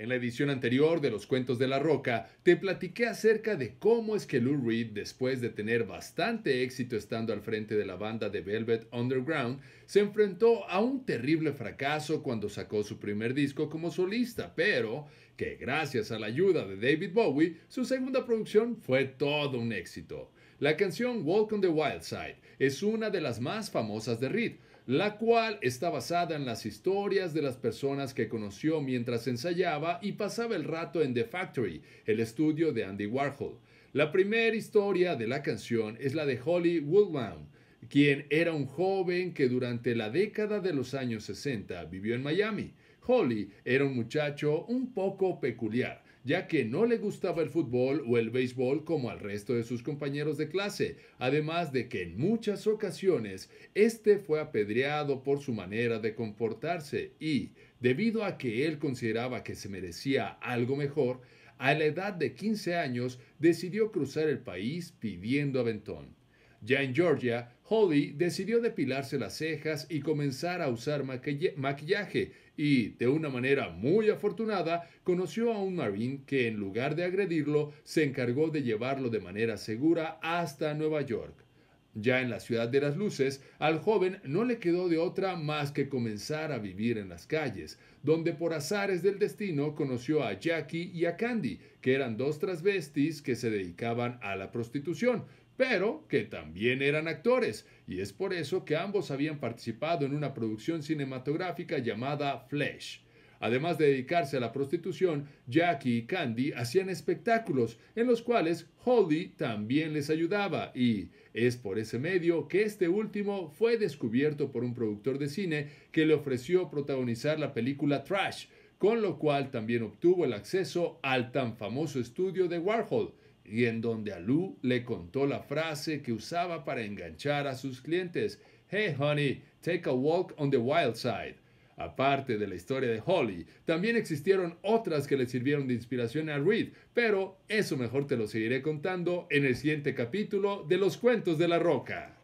En la edición anterior de Los Cuentos de la Roca, te platiqué acerca de cómo es que Lou Reed, después de tener bastante éxito estando al frente de la banda de Velvet Underground, se enfrentó a un terrible fracaso cuando sacó su primer disco como solista, pero que gracias a la ayuda de David Bowie, su segunda producción fue todo un éxito. La canción Walk on the Wild Side es una de las más famosas de Reed, la cual está basada en las historias de las personas que conoció mientras ensayaba y pasaba el rato en The Factory, el estudio de Andy Warhol. La primera historia de la canción es la de Holly Woodlawn, quien era un joven que durante la década de los años 60 vivió en Miami. Holly era un muchacho un poco peculiar, ya que no le gustaba el fútbol o el béisbol como al resto de sus compañeros de clase, además de que en muchas ocasiones este fue apedreado por su manera de comportarse y, debido a que él consideraba que se merecía algo mejor, a la edad de 15 años decidió cruzar el país pidiendo aventón. Ya en Georgia, Holly decidió depilarse las cejas y comenzar a usar maquillaje y, de una manera muy afortunada, conoció a un marine que en lugar de agredirlo, se encargó de llevarlo de manera segura hasta Nueva York. Ya en la ciudad de las luces, al joven no le quedó de otra más que comenzar a vivir en las calles, donde por azares del destino conoció a Jackie y a Candy, que eran dos transvestis que se dedicaban a la prostitución, pero que también eran actores, y es por eso que ambos habían participado en una producción cinematográfica llamada Flesh. Además de dedicarse a la prostitución, Jackie y Candy hacían espectáculos en los cuales Holly también les ayudaba y es por ese medio que este último fue descubierto por un productor de cine que le ofreció protagonizar la película Trash, con lo cual también obtuvo el acceso al tan famoso estudio de Warhol, y en donde a Lou le contó la frase que usaba para enganchar a sus clientes, Hey honey, take a walk on the wild side. Aparte de la historia de Holly, también existieron otras que le sirvieron de inspiración a Reed, pero eso mejor te lo seguiré contando en el siguiente capítulo de Los Cuentos de la Roca.